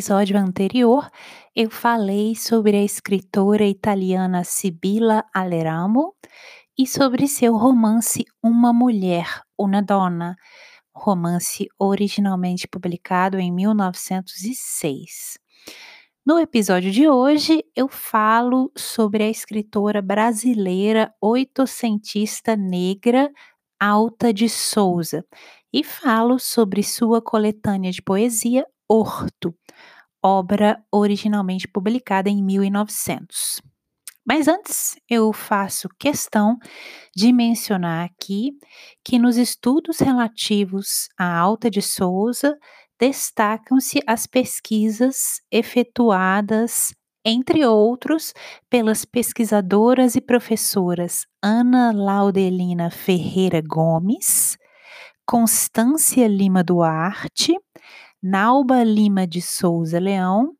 Episódio anterior, eu falei sobre a escritora italiana Sibilla Aleramo e sobre seu romance Uma Mulher, Una Donna, romance originalmente publicado em 1906. No episódio de hoje, eu falo sobre a escritora brasileira oitocentista negra Alta de Souza e falo sobre sua coletânea de poesia Horto, obra originalmente publicada em 1900. Mas antes, eu faço questão de mencionar aqui que nos estudos relativos à Alta de Souza destacam-se as pesquisas efetuadas, entre outros, pelas pesquisadoras e professoras Ana Laudelina Ferreira Gomes, Constância Lima Duarte, Nauba Lima de Souza Leão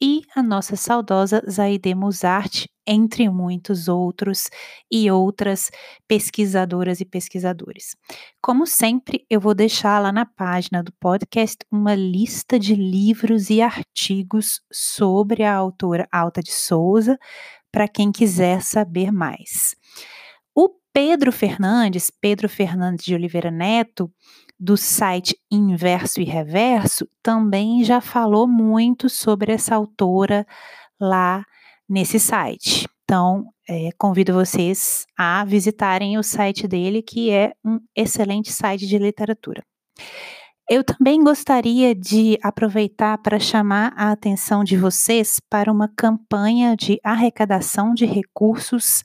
e a nossa saudosa Zaide Musart, entre muitos outros e outras pesquisadoras e pesquisadores. Como sempre, eu vou deixar lá na página do podcast uma lista de livros e artigos sobre a autora Alta de Souza, para quem quiser saber mais. O Pedro Fernandes, Pedro Fernandes de Oliveira Neto, do site Inverso e Reverso também já falou muito sobre essa autora lá nesse site. Então, é, convido vocês a visitarem o site dele, que é um excelente site de literatura. Eu também gostaria de aproveitar para chamar a atenção de vocês para uma campanha de arrecadação de recursos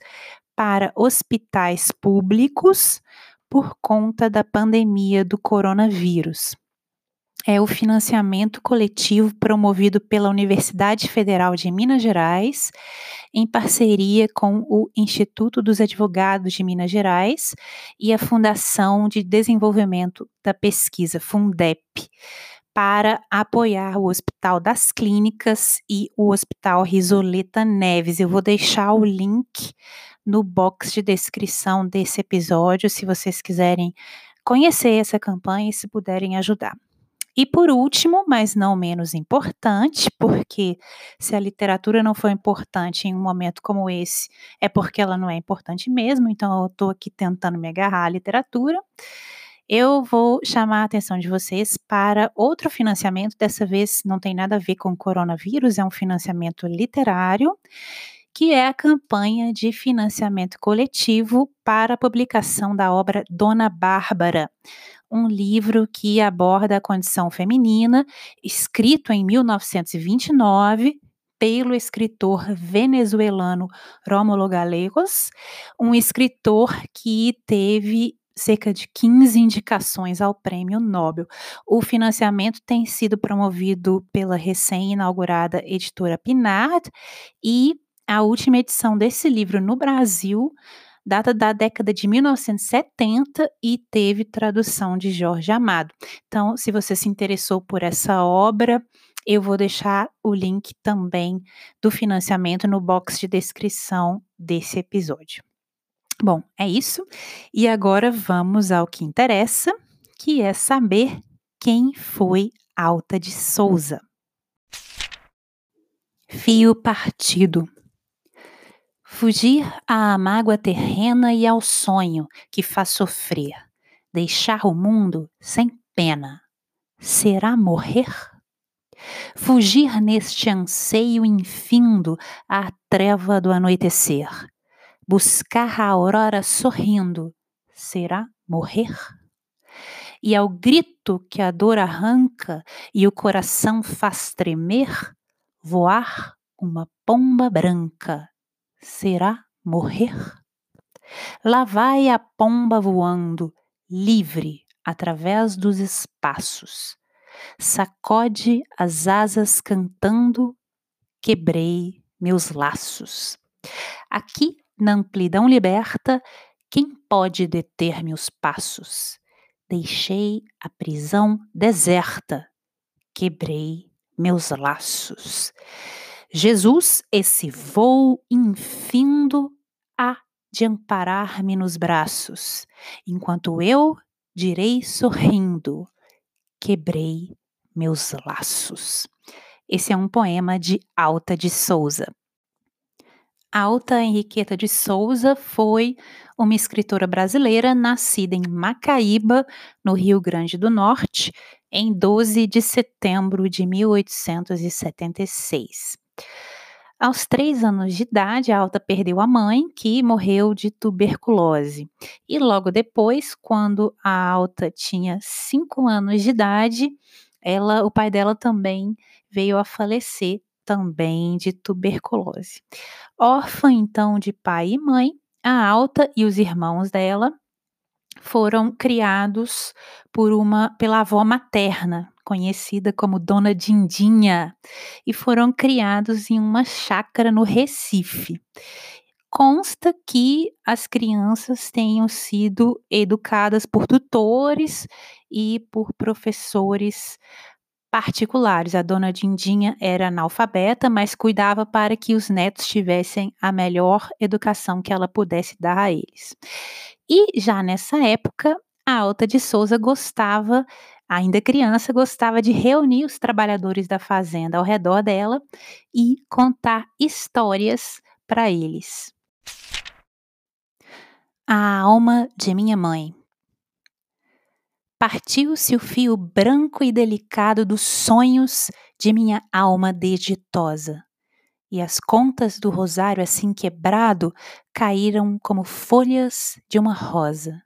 para hospitais públicos por conta da pandemia do coronavírus. É o financiamento coletivo promovido pela Universidade Federal de Minas Gerais, em parceria com o Instituto dos Advogados de Minas Gerais e a Fundação de Desenvolvimento da Pesquisa, Fundep, para apoiar o Hospital das Clínicas e o Hospital Risoleta Neves. Eu vou deixar o link no box de descrição desse episódio, se vocês quiserem conhecer essa campanha e se puderem ajudar. E por último, mas não menos importante, porque se a literatura não foi importante em um momento como esse, é porque ela não é importante mesmo, então eu estou aqui tentando me agarrar à literatura. Eu vou chamar a atenção de vocês para outro financiamento, dessa vez não tem nada a ver com coronavírus, é um financiamento literário que é a campanha de financiamento coletivo para a publicação da obra Dona Bárbara, um livro que aborda a condição feminina, escrito em 1929 pelo escritor venezuelano Rómulo Gallegos, um escritor que teve cerca de 15 indicações ao Prêmio Nobel. O financiamento tem sido promovido pela recém-inaugurada editora Pinard e a última edição desse livro no Brasil data da década de 1970 e teve tradução de Jorge Amado. Então, se você se interessou por essa obra, eu vou deixar o link também do financiamento no box de descrição desse episódio. Bom, é isso. E agora vamos ao que interessa, que é saber quem foi Alta de Souza. Fio partido. Fugir à mágoa terrena e ao sonho que faz sofrer, deixar o mundo sem pena. Será morrer? Fugir neste anseio infindo à treva do anoitecer, buscar a aurora sorrindo, será morrer? e ao grito que a dor arranca e o coração faz tremer, voar uma pomba branca. Será morrer? Lá vai a pomba voando, livre, através dos espaços. Sacode as asas cantando, quebrei meus laços. Aqui, na amplidão liberta, quem pode deter meus passos? Deixei a prisão deserta, quebrei meus laços. Jesus, esse voo infindo, há de amparar-me nos braços, enquanto eu direi sorrindo: quebrei meus laços. Esse é um poema de Alta de Souza. Alta Henriqueta de Souza foi uma escritora brasileira nascida em Macaíba, no Rio Grande do Norte, em 12 de setembro de 1876. Aos três anos de idade, a Alta perdeu a mãe, que morreu de tuberculose. E logo depois, quando a Alta tinha cinco anos de idade, ela, o pai dela também veio a falecer, também de tuberculose. Órfã, então, de pai e mãe, a Alta e os irmãos dela foram criados por uma pela avó materna, conhecida como Dona Dindinha, e foram criados em uma chácara no Recife. Consta que as crianças tenham sido educadas por tutores e por professores particulares. A dona Dindinha era analfabeta, mas cuidava para que os netos tivessem a melhor educação que ela pudesse dar a eles. E já nessa época, a Alta de Souza gostava ainda criança, gostava de reunir os trabalhadores da fazenda ao redor dela e contar histórias para eles. A alma de minha mãe. Partiu-se o fio branco e delicado dos sonhos de minha alma deditosa, e as contas do rosário assim quebrado caíram como folhas de uma rosa.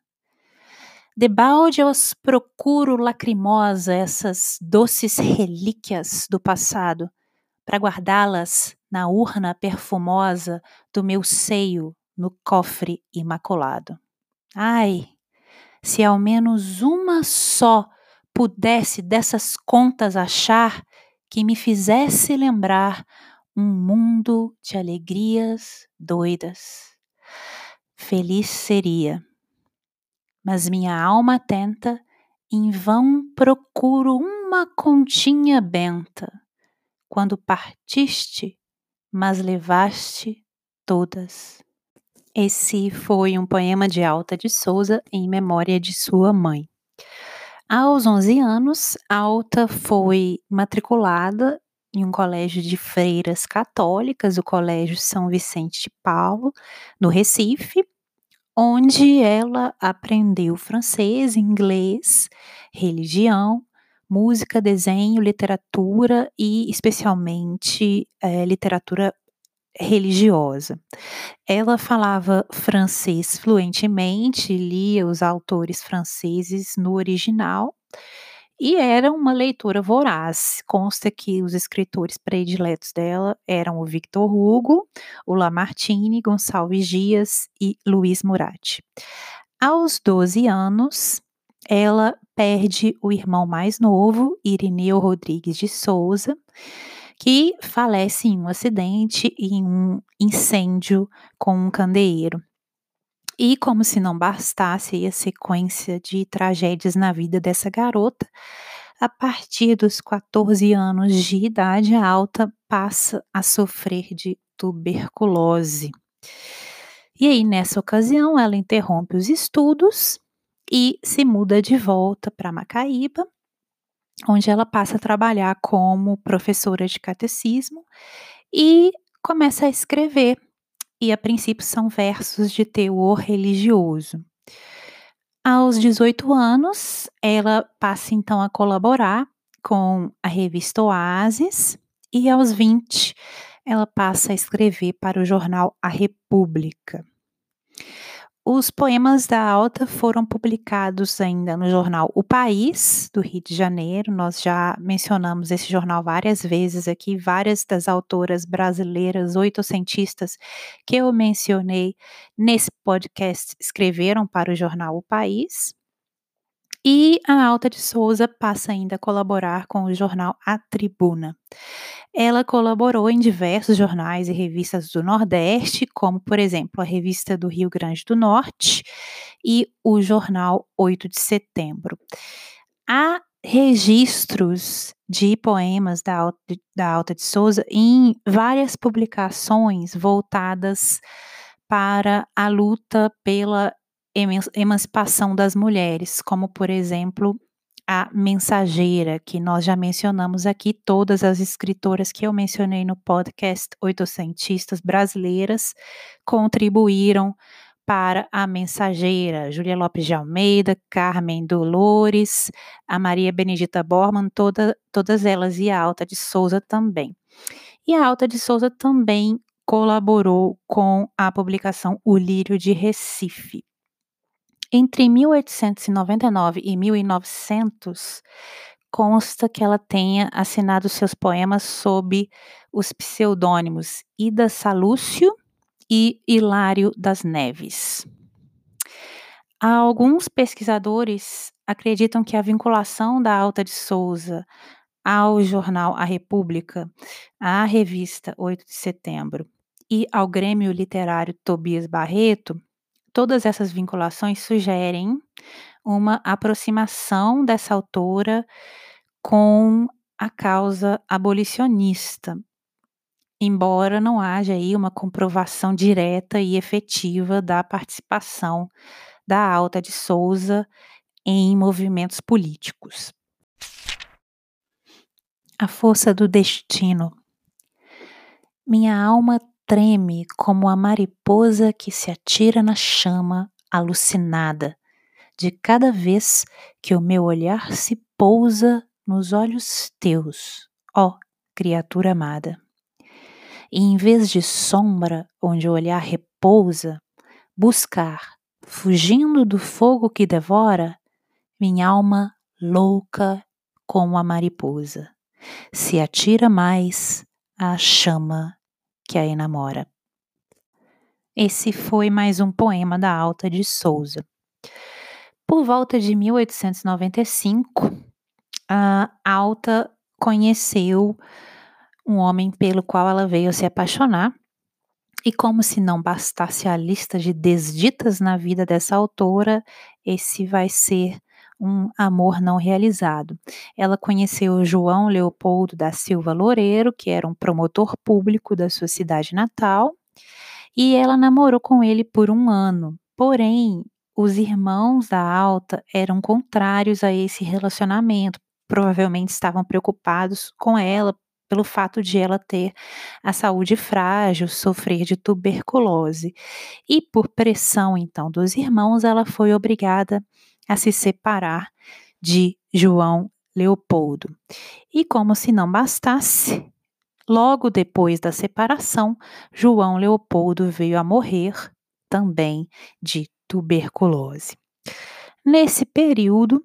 Debalde eu as procuro lacrimosa, essas doces relíquias do passado, para guardá-las na urna perfumosa do meu seio no cofre imaculado. Ai, se ao menos uma só pudesse dessas contas achar que me fizesse lembrar um mundo de alegrias doidas. Feliz seria mas minha alma tenta, em vão procuro uma continha benta. Quando partiste, mas levaste todas. Esse foi um poema de Alta de Souza em memória de sua mãe. Aos 11 anos, Alta foi matriculada em um colégio de freiras católicas, o Colégio São Vicente de Paulo, no Recife, onde ela aprendeu francês, inglês, religião, música, desenho, literatura e, especialmente, é, literatura religiosa. Ela falava francês fluentemente, lia os autores franceses no original e era uma leitora voraz. Consta que os escritores prediletos dela eram o Victor Hugo, o Lamartine, Gonçalves Dias e Luiz Murat. Aos 12 anos, ela perde o irmão mais novo, Irineu Rodrigues de Souza, que falece em um acidente e em um incêndio com um candeeiro. E como se não bastasse a sequência de tragédias na vida dessa garota, a partir dos 14 anos de idade, alta passa a sofrer de tuberculose. E aí, nessa ocasião, ela interrompe os estudos e se muda de volta para Macaíba, onde ela passa a trabalhar como professora de catecismo e começa a escrever e a princípio são versos de teor religioso. Aos 18 anos, ela passa então a colaborar com a revista Oasis e aos 20 ela passa a escrever para o jornal A República. Os poemas da Alta foram publicados ainda no jornal O País, do Rio de Janeiro. Nós já mencionamos esse jornal várias vezes aqui. Várias das autoras brasileiras oitocentistas que eu mencionei nesse podcast escreveram para o jornal O País. E a Alta de Souza passa ainda a colaborar com o jornal A Tribuna. Ela colaborou em diversos jornais e revistas do Nordeste, como, por exemplo, a Revista do Rio Grande do Norte e o jornal 8 de Setembro. Há registros de poemas da Alta, da Alta de Souza em várias publicações voltadas para a luta pela emancipação das mulheres, como por exemplo a Mensageira, que nós já mencionamos aqui, todas as escritoras que eu mencionei no podcast Oitocentistas Brasileiras contribuíram para a Mensageira, Júlia Lopes de Almeida, Carmen Dolores, a Maria Benedita Borman, toda, todas elas e a Alta de Souza também. E a Alta de Souza também colaborou com a publicação O Lírio de Recife. Entre 1899 e 1900, consta que ela tenha assinado seus poemas sob os pseudônimos Ida Salúcio e Hilário das Neves. Alguns pesquisadores acreditam que a vinculação da Alta de Souza ao jornal A República, à revista 8 de Setembro e ao Grêmio Literário Tobias Barreto todas essas vinculações sugerem uma aproximação dessa autora com a causa abolicionista, embora não haja aí uma comprovação direta e efetiva da participação da Alta de Souza em movimentos políticos. A força do destino. Minha alma treme como a mariposa que se atira na chama alucinada de cada vez que o meu olhar se pousa nos olhos teus, ó criatura amada. E em vez de sombra onde o olhar repousa, buscar, fugindo do fogo que devora, minha alma louca como a mariposa, se atira mais à chama que a enamora. Esse foi mais um poema da Alta de Souza. Por volta de 1895, a Alta conheceu um homem pelo qual ela veio se apaixonar. E como se não bastasse a lista de desditas na vida dessa autora, esse vai ser um amor não realizado. Ela conheceu João Leopoldo da Silva Loureiro, que era um promotor público da sua cidade natal, e ela namorou com ele por um ano. Porém, os irmãos da Alta eram contrários a esse relacionamento, provavelmente estavam preocupados com ela pelo fato de ela ter a saúde frágil, sofrer de tuberculose. E por pressão então dos irmãos, ela foi obrigada a se separar de João Leopoldo. E como se não bastasse, logo depois da separação, João Leopoldo veio a morrer também de tuberculose. Nesse período,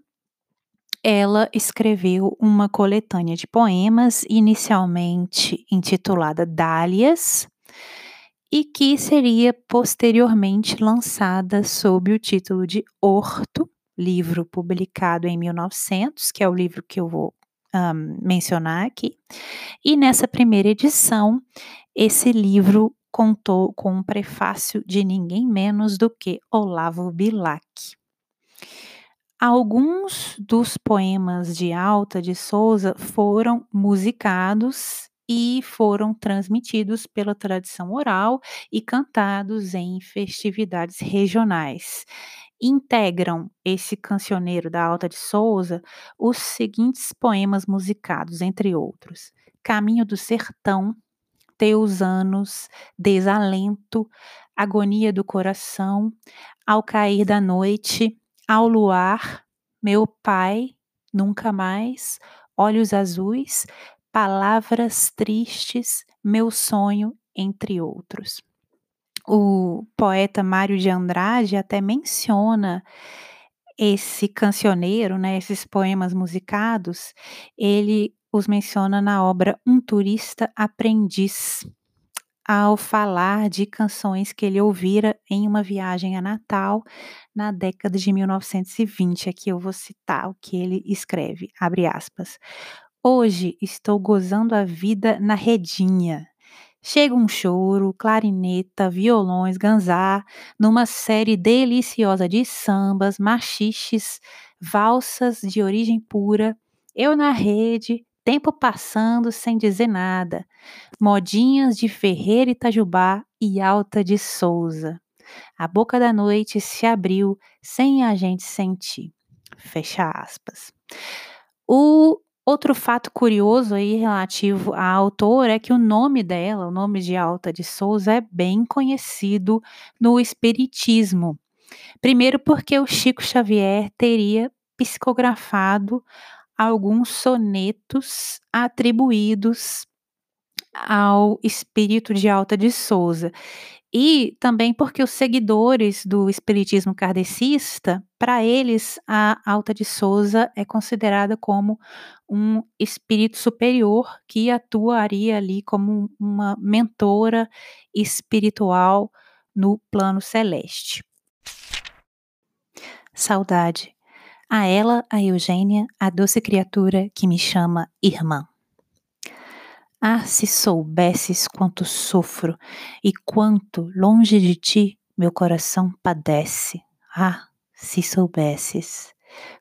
ela escreveu uma coletânea de poemas, inicialmente intitulada Dálias, e que seria posteriormente lançada sob o título de Horto, livro publicado em 1900, que é o livro que eu vou um, mencionar aqui. E nessa primeira edição, esse livro contou com um prefácio de ninguém menos do que Olavo Bilac. Alguns dos poemas de Alta de Souza foram musicados e foram transmitidos pela tradição oral e cantados em festividades regionais integram esse cancioneiro da Alta de Souza os seguintes poemas musicados, entre outros: Caminho do Sertão, Teus Anos, Desalento, Agonia do Coração, Ao Cair da Noite, Ao Luar, Meu Pai, Nunca Mais, Olhos Azuis, Palavras Tristes, Meu Sonho, entre outros. O poeta Mário de Andrade até menciona esse cancioneiro, né, esses poemas musicados, ele os menciona na obra Um Turista Aprendiz, ao falar de canções que ele ouvira em uma viagem a Natal na década de 1920. Aqui eu vou citar o que ele escreve, abre aspas. Hoje estou gozando a vida na redinha. Chega um choro, clarineta, violões, ganzá, numa série deliciosa de sambas, machiches, valsas de origem pura, eu na rede, tempo passando sem dizer nada, modinhas de Ferreira e Itajubá e Alta de Souza. A boca da noite se abriu sem a gente sentir. Fecha aspas. O Outro fato curioso aí relativo à autora é que o nome dela, o nome de Alta de Souza, é bem conhecido no Espiritismo. Primeiro, porque o Chico Xavier teria psicografado alguns sonetos atribuídos ao espírito de Alta de Souza. E também porque os seguidores do espiritismo kardecista, para eles, a Alta de Souza é considerada como um espírito superior que atuaria ali como uma mentora espiritual no plano celeste. Saudade. A ela, a Eugênia, a doce criatura que me chama irmã. Ah, se soubesses quanto sofro e quanto, longe de ti, meu coração padece. Ah, se soubesses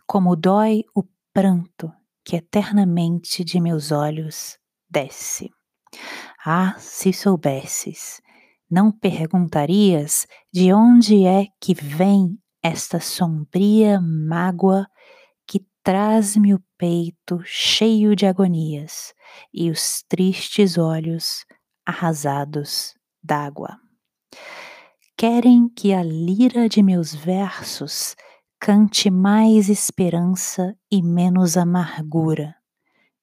como dói o pranto que eternamente de meus olhos desce. Ah, se soubesses, não perguntarias de onde é que vem esta sombria mágoa traz-me o peito cheio de agonias e os tristes olhos arrasados d'água. Querem que a lira de meus versos cante mais esperança e menos amargura,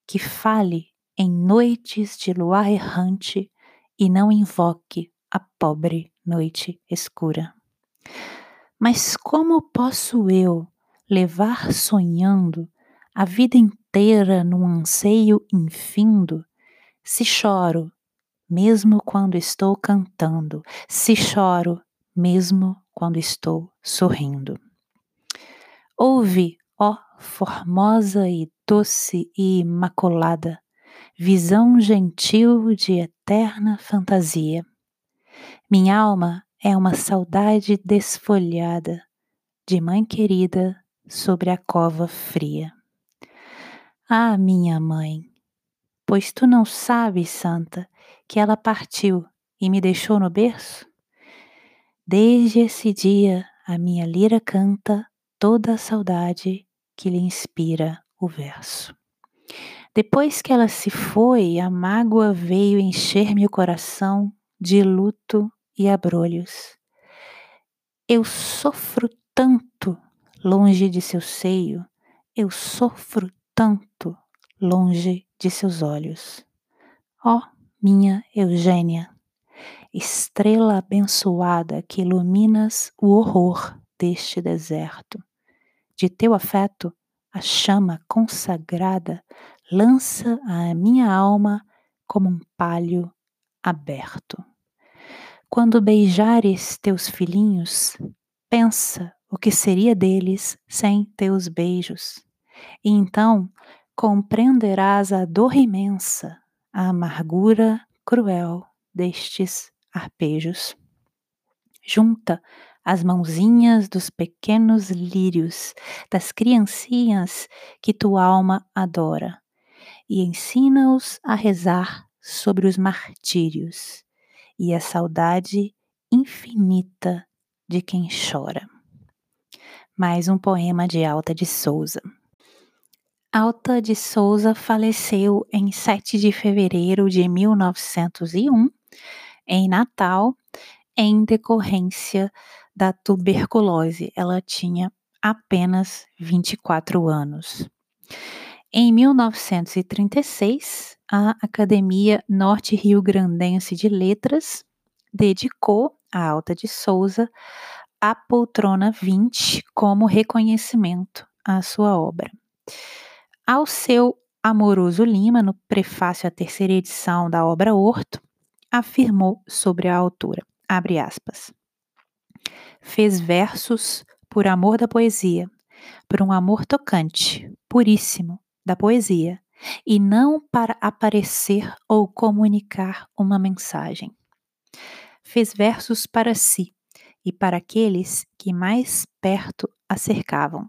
que fale em noites de luar errante e não invoque a pobre noite escura. Mas como posso eu levar sonhando a vida inteira num anseio infindo, se choro, mesmo quando estou cantando, se choro, mesmo quando estou sorrindo. Ouve, ó formosa e doce e imaculada, visão gentil de eterna fantasia. Minha alma é uma saudade desfolhada, de mãe querida sobre a cova fria. Ah, minha mãe, pois tu não sabes, santa, que ela partiu e me deixou no berço? Desde esse dia a minha lira canta toda a saudade que lhe inspira o verso. Depois que ela se foi, a mágoa veio encher-me o coração de luto e abrolhos. Eu sofro tanto longe de seu seio, eu sofro tanto longe de seus olhos. Ó, oh, minha Eugênia, estrela abençoada que iluminas o horror deste deserto. De teu afeto, a chama consagrada lança a minha alma como um palho aberto. Quando beijares teus filhinhos, pensa o que seria deles sem teus beijos. E então compreenderás a dor imensa, a amargura cruel destes arpejos. Junta as mãozinhas dos pequenos lírios, das criancinhas que tua alma adora, e ensina-os a rezar sobre os martírios e a saudade infinita de quem chora mais um poema de Alta de Souza. Alta de Souza faleceu em 7 de fevereiro de 1901, em Natal, em decorrência da tuberculose. Ela tinha apenas 24 anos. Em 1936, a Academia Norte Rio Grandense de Letras dedicou a Alta de Souza a poltrona 20 como reconhecimento à sua obra. Ao seu Amoroso Lima, no prefácio à terceira edição da obra Horto, afirmou sobre a autora, abre aspas, fez versos por amor da poesia, por um amor tocante, puríssimo, da poesia, e não para aparecer ou comunicar uma mensagem. Fez versos para si e para aqueles que mais perto a cercavam.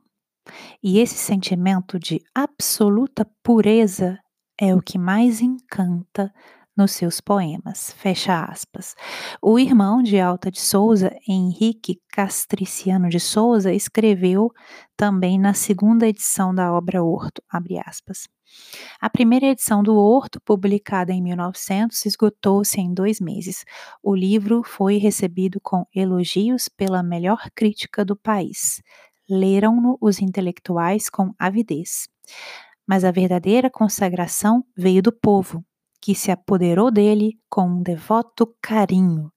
E esse sentimento de absoluta pureza é o que mais encanta nos seus poemas. Fecha aspas. O irmão de Alta de Souza, Henrique Castriciano de Souza, escreveu também na segunda edição da obra Horto. A primeira edição do Horto, publicada em 1900, esgotou-se em dois meses. O livro foi recebido com elogios pela melhor crítica do país. Leram-no os intelectuais com avidez. Mas a verdadeira consagração veio do povo, que se apoderou dele com um devoto carinho,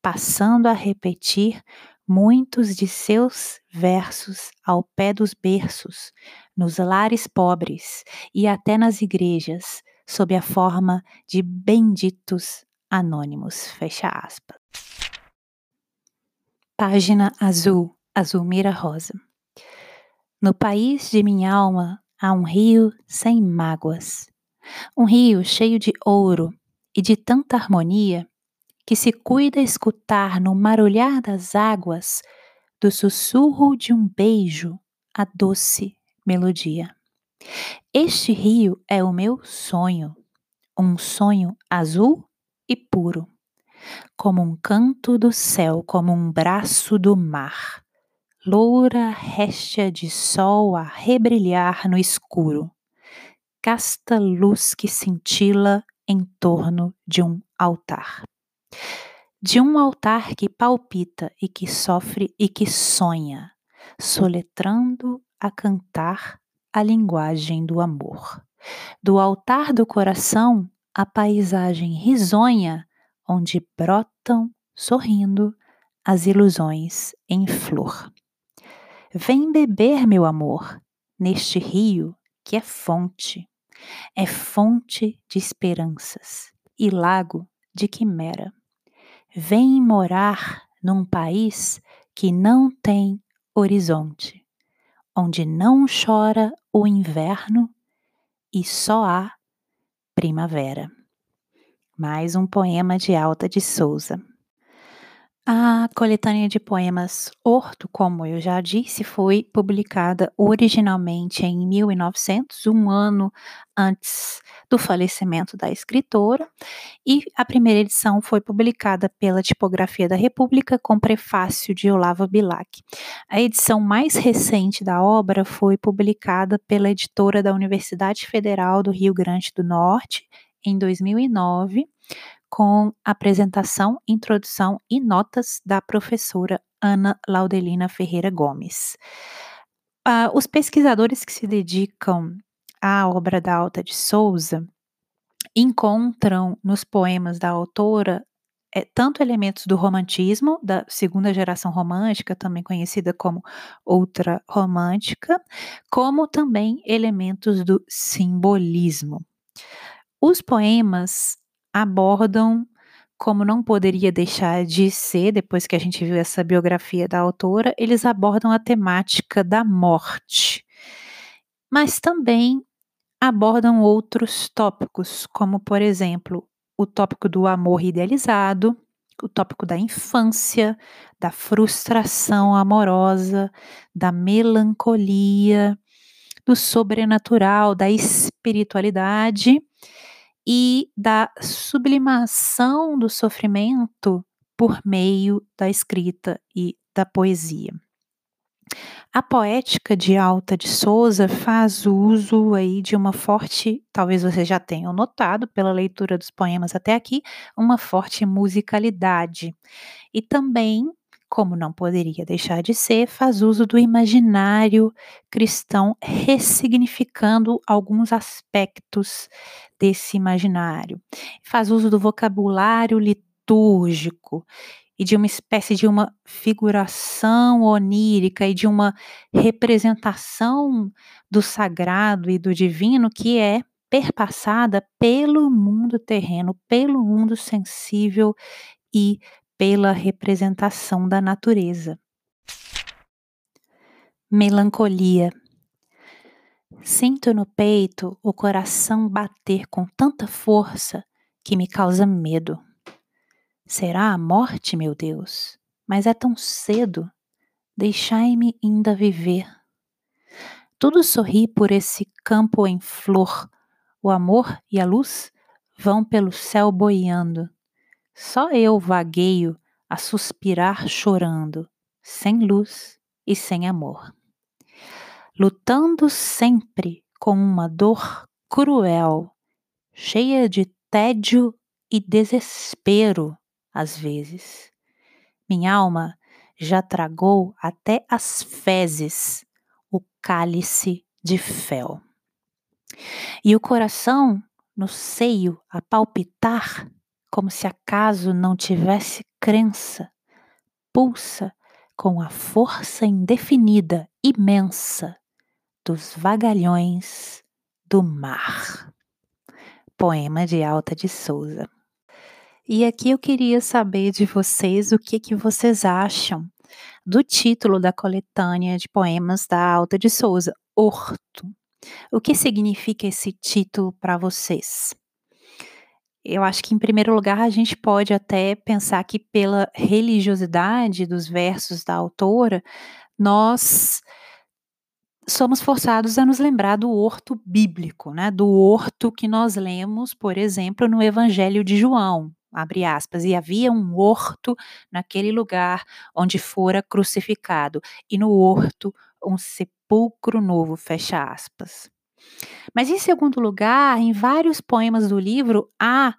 passando a repetir muitos de seus versos ao pé dos berços, nos lares pobres e até nas igrejas, sob a forma de benditos anônimos. Fecha aspas. Página azul, azul mira rosa. No país de minha alma há um rio sem mágoas, um rio cheio de ouro e de tanta harmonia que se cuida escutar no marulhar das águas do sussurro de um beijo a doce melodia. Este rio é o meu sonho, um sonho azul e puro, como um canto do céu, como um braço do mar, loura réstia de sol a rebrilhar no escuro, casta luz que cintila em torno de um altar de um altar que palpita e que sofre e que sonha, soletrando a cantar a linguagem do amor. Do altar do coração, a paisagem risonha, onde brotam, sorrindo, as ilusões em flor. Vem beber, meu amor, neste rio que é fonte, é fonte de esperanças e lago de quimera vem morar num país que não tem horizonte, onde não chora o inverno e só há primavera. Mais um poema de Alta de Souza. A coletânea de poemas Horto, como eu já disse, foi publicada originalmente em 1900, um ano antes do falecimento da escritora, e a primeira edição foi publicada pela Tipografia da República com prefácio de Olavo Bilac. A edição mais recente da obra foi publicada pela editora da Universidade Federal do Rio Grande do Norte em 2009 com apresentação, introdução e notas da professora Ana Laudelina Ferreira Gomes. Uh, os pesquisadores que se dedicam à obra da Alta de Souza encontram nos poemas da autora é, tanto elementos do romantismo, da segunda geração romântica, também conhecida como outra romântica, como também elementos do simbolismo. Os poemas abordam, como não poderia deixar de ser, depois que a gente viu essa biografia da autora, eles abordam a temática da morte, mas também abordam outros tópicos, como, por exemplo, o tópico do amor idealizado, o tópico da infância, da frustração amorosa, da melancolia, do sobrenatural, da espiritualidade e da sublimação do sofrimento por meio da escrita e da poesia. A poética de Alta de Souza faz uso aí de uma forte, talvez vocês já tenham notado pela leitura dos poemas até aqui, uma forte musicalidade. E também como não poderia deixar de ser, faz uso do imaginário cristão, ressignificando alguns aspectos desse imaginário. Faz uso do vocabulário litúrgico e de uma espécie de uma figuração onírica e de uma representação do sagrado e do divino que é perpassada pelo mundo terreno, pelo mundo sensível e pela representação da natureza. Melancolia. Sinto no peito o coração bater com tanta força que me causa medo. Será a morte, meu Deus? Mas é tão cedo. Deixai-me ainda viver. Tudo sorri por esse campo em flor. O amor e a luz vão pelo céu boiando. Só eu vagueio a suspirar chorando, sem luz e sem amor lutando sempre com uma dor cruel, cheia de tédio e desespero, às vezes. Minha alma já tragou até as fezes o cálice de fel. E o coração no seio a palpitar, como se acaso não tivesse crença, pulsa com a força indefinida, imensa, dos vagalhões do mar. Poema de Alta de Souza. E aqui eu queria saber de vocês o que, que vocês acham do título da coletânea de poemas da Alta de Souza, Horto. O que significa esse título para vocês? Eu acho que, em primeiro lugar, a gente pode até pensar que, pela religiosidade dos versos da autora, nós somos forçados a nos lembrar do horto bíblico, né? Do horto que nós lemos, por exemplo, no Evangelho de João, abre aspas, e havia um horto naquele lugar onde fora crucificado, e no horto um sepulcro novo, fecha aspas. Mas em segundo lugar, em vários poemas do livro há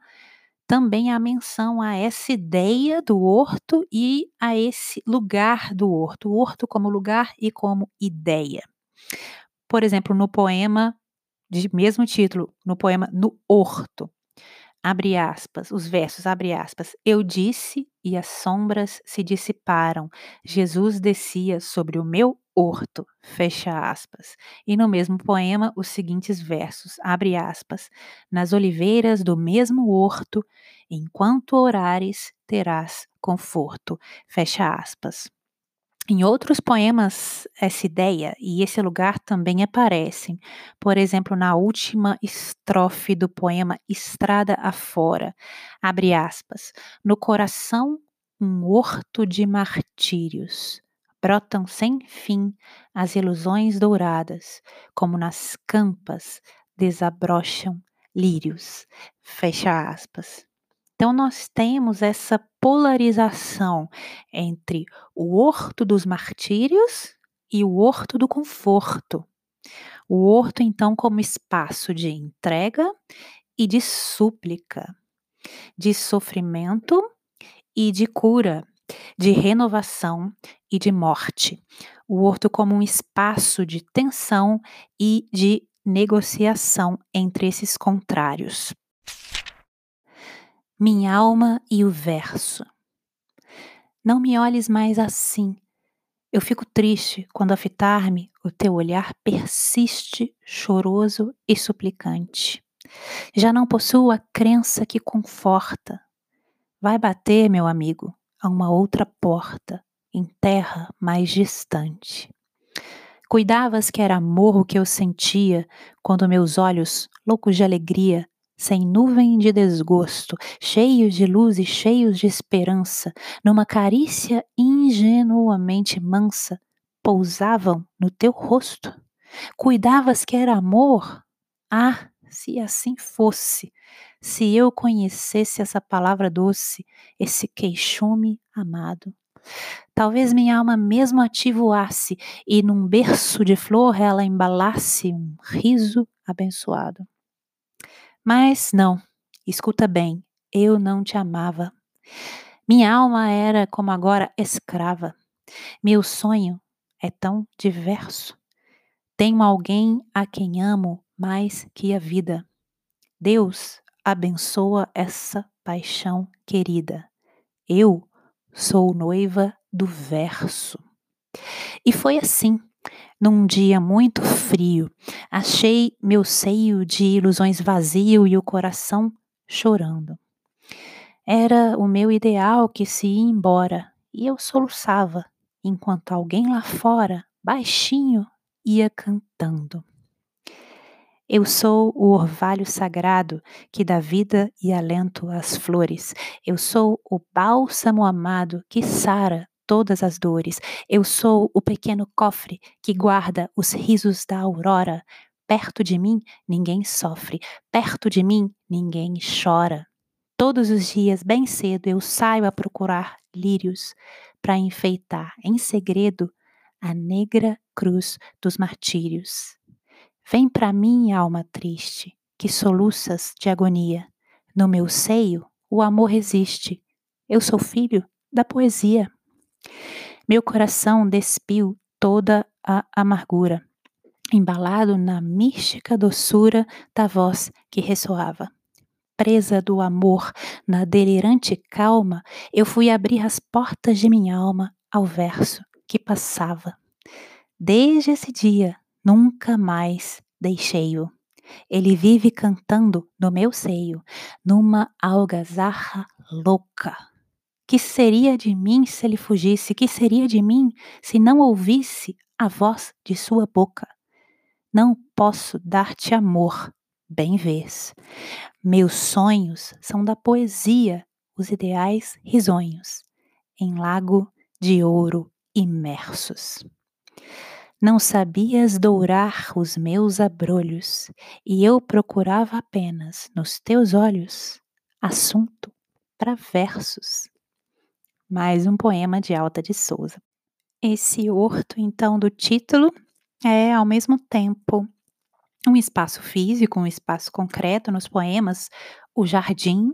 também a menção a essa ideia do horto e a esse lugar do horto, o horto como lugar e como ideia. Por exemplo, no poema de mesmo título, no poema No Horto, abre aspas, os versos, abre aspas, eu disse e as sombras se dissiparam, Jesus descia sobre o meu horto, fecha aspas. E no mesmo poema, os seguintes versos, abre aspas, nas oliveiras do mesmo horto, enquanto orares, terás conforto, fecha aspas. Em outros poemas, essa ideia e esse lugar também aparecem. Por exemplo, na última estrofe do poema Estrada Afora, abre aspas, no coração um horto de martírios. Brotam sem fim as ilusões douradas, como nas campas desabrocham lírios. Fecha aspas. Então, nós temos essa polarização entre o horto dos martírios e o horto do conforto. O horto, então, como espaço de entrega e de súplica, de sofrimento e de cura, de renovação e de morte. O horto como um espaço de tensão e de negociação entre esses contrários minha alma e o verso. Não me olhes mais assim. Eu fico triste quando a fitar-me o teu olhar persiste, choroso e suplicante. Já não possuo a crença que conforta. Vai bater, meu amigo, a uma outra porta, em terra mais distante. Cuidavas que era amor o que eu sentia quando meus olhos, loucos de alegria, sem nuvem de desgosto, cheios de luz e cheios de esperança, numa carícia ingenuamente mansa, pousavam no teu rosto? Cuidavas que era amor? Ah, se assim fosse, se eu conhecesse essa palavra doce, esse queixume amado. Talvez minha alma mesmo ativoasse e num berço de flor ela embalasse um riso abençoado. Mas não, escuta bem, eu não te amava. Minha alma era como agora escrava. Meu sonho é tão diverso. Tenho alguém a quem amo mais que a vida. Deus abençoa essa paixão querida. Eu sou noiva do verso. E foi assim. Num dia muito frio, achei meu seio de ilusões vazio e o coração chorando. Era o meu ideal que se ia embora e eu soluçava, enquanto alguém lá fora, baixinho, ia cantando. Eu sou o orvalho sagrado que dá vida e alento às flores. Eu sou o bálsamo amado que sara todas as dores. Eu sou o pequeno cofre que guarda os risos da aurora. Perto de mim ninguém sofre, perto de mim ninguém chora. Todos os dias, bem cedo, eu saio a procurar lírios para enfeitar em segredo a negra cruz dos martírios. Vem para mim, alma triste, que soluças de agonia. No meu seio o amor existe. Eu sou filho da poesia. Meu coração despiu toda a amargura, embalado na mística doçura da voz que ressoava. Presa do amor, na delirante calma, eu fui abrir as portas de minha alma ao verso que passava. Desde esse dia, nunca mais deixei-o. Ele vive cantando no meu seio, numa algazarra louca. Que seria de mim se ele fugisse? Que seria de mim se não ouvisse a voz de sua boca? Não posso dar-te amor, bem vês. Meus sonhos são da poesia, os ideais risonhos, em lago de ouro imersos. Não sabias dourar os meus abrolhos, e eu procurava apenas nos teus olhos assunto para versos. Mais um poema de Alta de Souza. Esse horto, então, do título é ao mesmo tempo um espaço físico, um espaço concreto nos poemas, o jardim,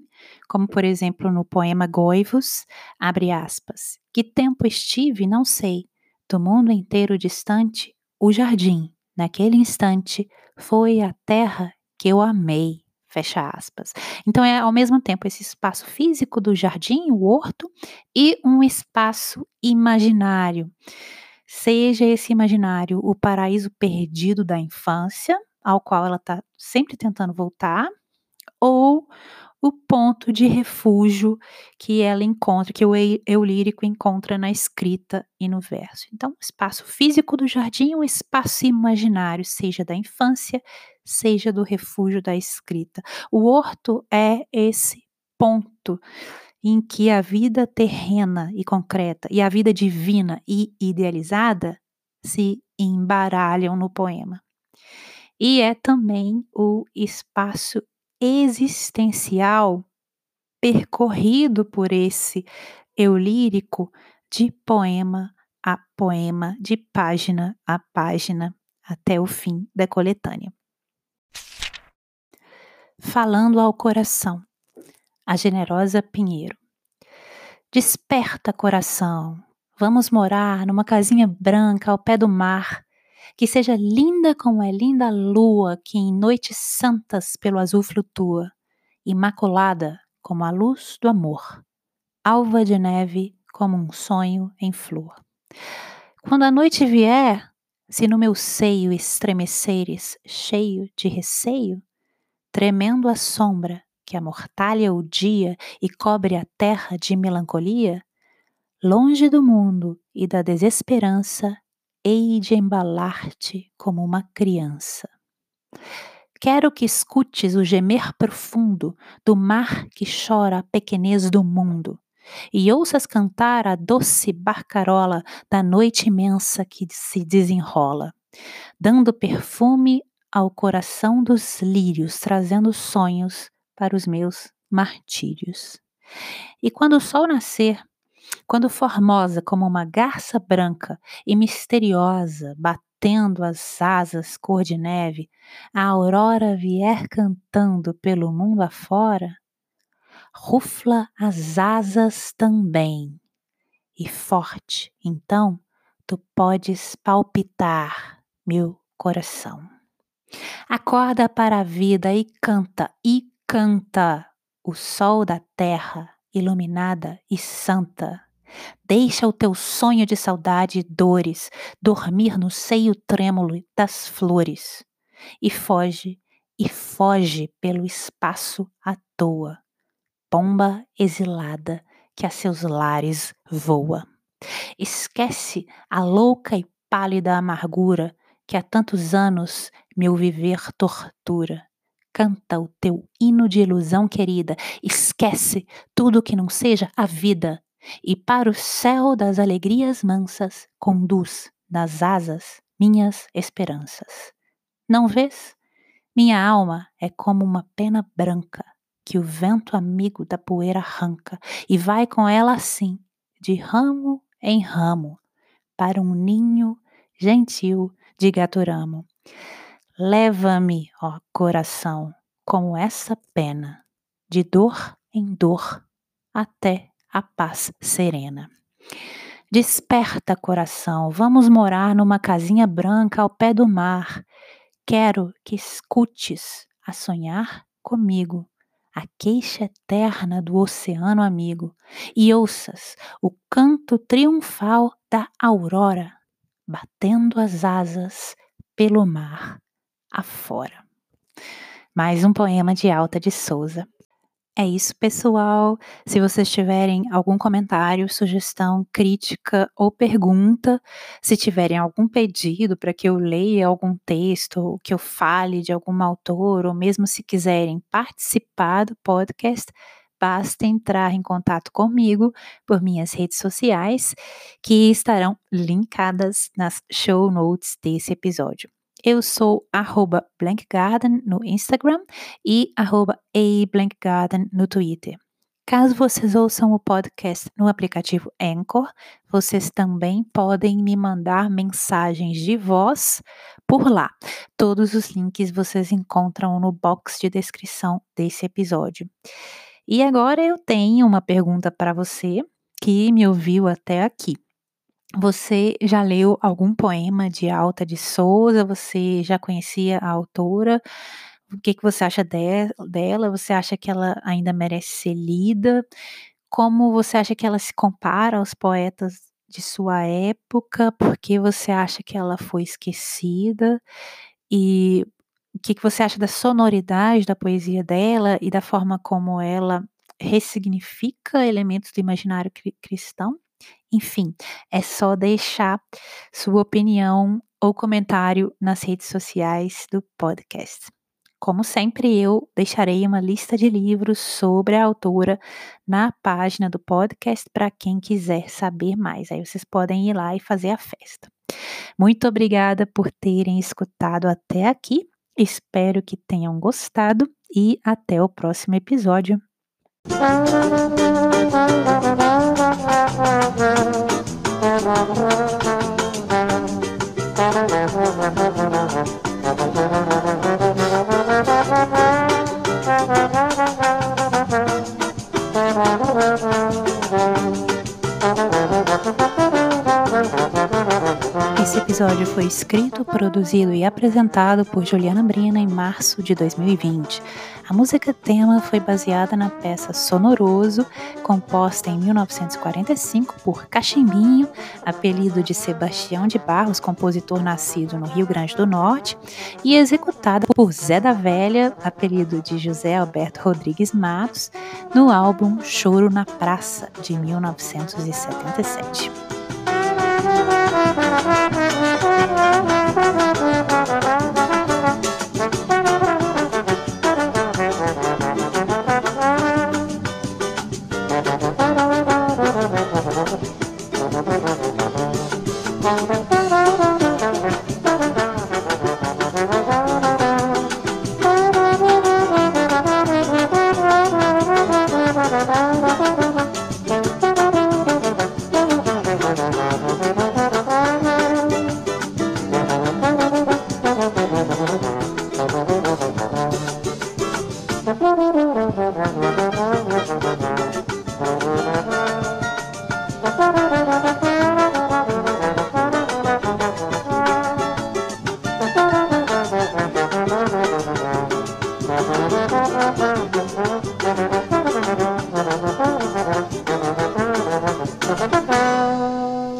como por exemplo no poema Goivos, abre aspas. Que tempo estive, não sei, do mundo inteiro distante, o jardim, naquele instante, foi a terra que eu amei. Fecha aspas. Então, é ao mesmo tempo esse espaço físico do jardim, o horto, e um espaço imaginário. Seja esse imaginário o paraíso perdido da infância, ao qual ela está sempre tentando voltar, ou o ponto de refúgio que ela encontra, que o eu lírico encontra na escrita e no verso. Então, o espaço físico do jardim, o espaço imaginário, seja da infância, seja do refúgio da escrita. O horto é esse ponto em que a vida terrena e concreta e a vida divina e idealizada se embaralham no poema. E é também o espaço existencial percorrido por esse eu lírico de poema a poema, de página a página, até o fim da coletânea. Falando ao coração, a generosa Pinheiro. Desperta, coração, vamos morar numa casinha branca ao pé do mar, que seja linda como é linda a lua que em noites santas pelo azul flutua, imaculada como a luz do amor, alva de neve como um sonho em flor. Quando a noite vier, se no meu seio estremeceres, cheio de receio, tremendo a sombra que amortalha o dia e cobre a terra de melancolia, longe do mundo e da desesperança, hei de embalar-te como uma criança. Quero que escutes o gemer profundo do mar que chora a pequenez do mundo, e ouças cantar a doce barcarola da noite imensa que se desenrola, dando perfume ao coração dos lírios, trazendo sonhos para os meus martírios. E quando o sol nascer, quando formosa como uma garça branca e misteriosa, batendo as asas cor de neve, a aurora vier cantando pelo mundo afora, rufla as asas também. E forte, então, tu podes palpitar, meu coração. Acorda para a vida e canta, e canta, o sol da terra, iluminada e santa Deixa o teu sonho de saudade e dores dormir no seio trêmulo das flores. E foge, e foge pelo espaço à toa, pomba exilada que a seus lares voa. Esquece a louca e pálida amargura que há tantos anos meu viver tortura. Canta o teu hino de ilusão querida, esquece tudo que não seja a vida, e para o céu das alegrias mansas conduz nas asas minhas esperanças. Não vês? Minha alma é como uma pena branca que o vento amigo da poeira arranca e vai com ela assim, de ramo em ramo, para um ninho gentil de gaturamo. Leva-me, ó coração, como essa pena, de dor em dor, até a paz serena. Desperta, coração, vamos morar numa casinha branca ao pé do mar. Quero que escutes a sonhar comigo a queixa eterna do oceano amigo e ouças o canto triunfal da aurora batendo as asas pelo mar afora. Mais um poema de Alta de Souza. É isso, pessoal. Se vocês tiverem algum comentário, sugestão, crítica ou pergunta, se tiverem algum pedido para que eu leia algum texto, ou que eu fale de algum autor, ou mesmo se quiserem participar do podcast, basta entrar em contato comigo por minhas redes sociais, que estarão linkadas nas show notes desse episódio. Eu sou arroba blankgarden no Instagram e arroba ablankgarden no Twitter. Caso vocês ouçam o podcast no aplicativo Anchor, vocês também podem me mandar mensagens de voz por lá. Todos os links vocês encontram no box de descrição desse episódio. E agora eu tenho uma pergunta para você que me ouviu até aqui. Você já leu algum poema de Alta de Souza? Você já conhecia a autora? O que, que você acha de, dela? Você acha que ela ainda merece ser lida? Como você acha que ela se compara aos poetas de sua época? Por que você acha que ela foi esquecida? E o que, que você acha da sonoridade da poesia dela e da forma como ela ressignifica elementos do imaginário cristão? Enfim, é só deixar sua opinião ou comentário nas redes sociais do podcast. Como sempre, eu deixarei uma lista de livros sobre a autora na página do podcast para quem quiser saber mais. Aí vocês podem ir lá e fazer a festa. Muito obrigada por terem escutado até aqui. Espero que tenham gostado e até o próximo episódio. Esse episódio foi escrito, produzido e apresentado por Juliana Brina em março de 2020. A música tema foi baseada na peça Sonoroso, composta em 1945 por Cachimbinho, apelido de Sebastião de Barros, compositor nascido no Rio Grande do Norte, e executada por Zé da Velha, apelido de José Alberto Rodrigues Matos, no álbum Choro na Praça, de 1977.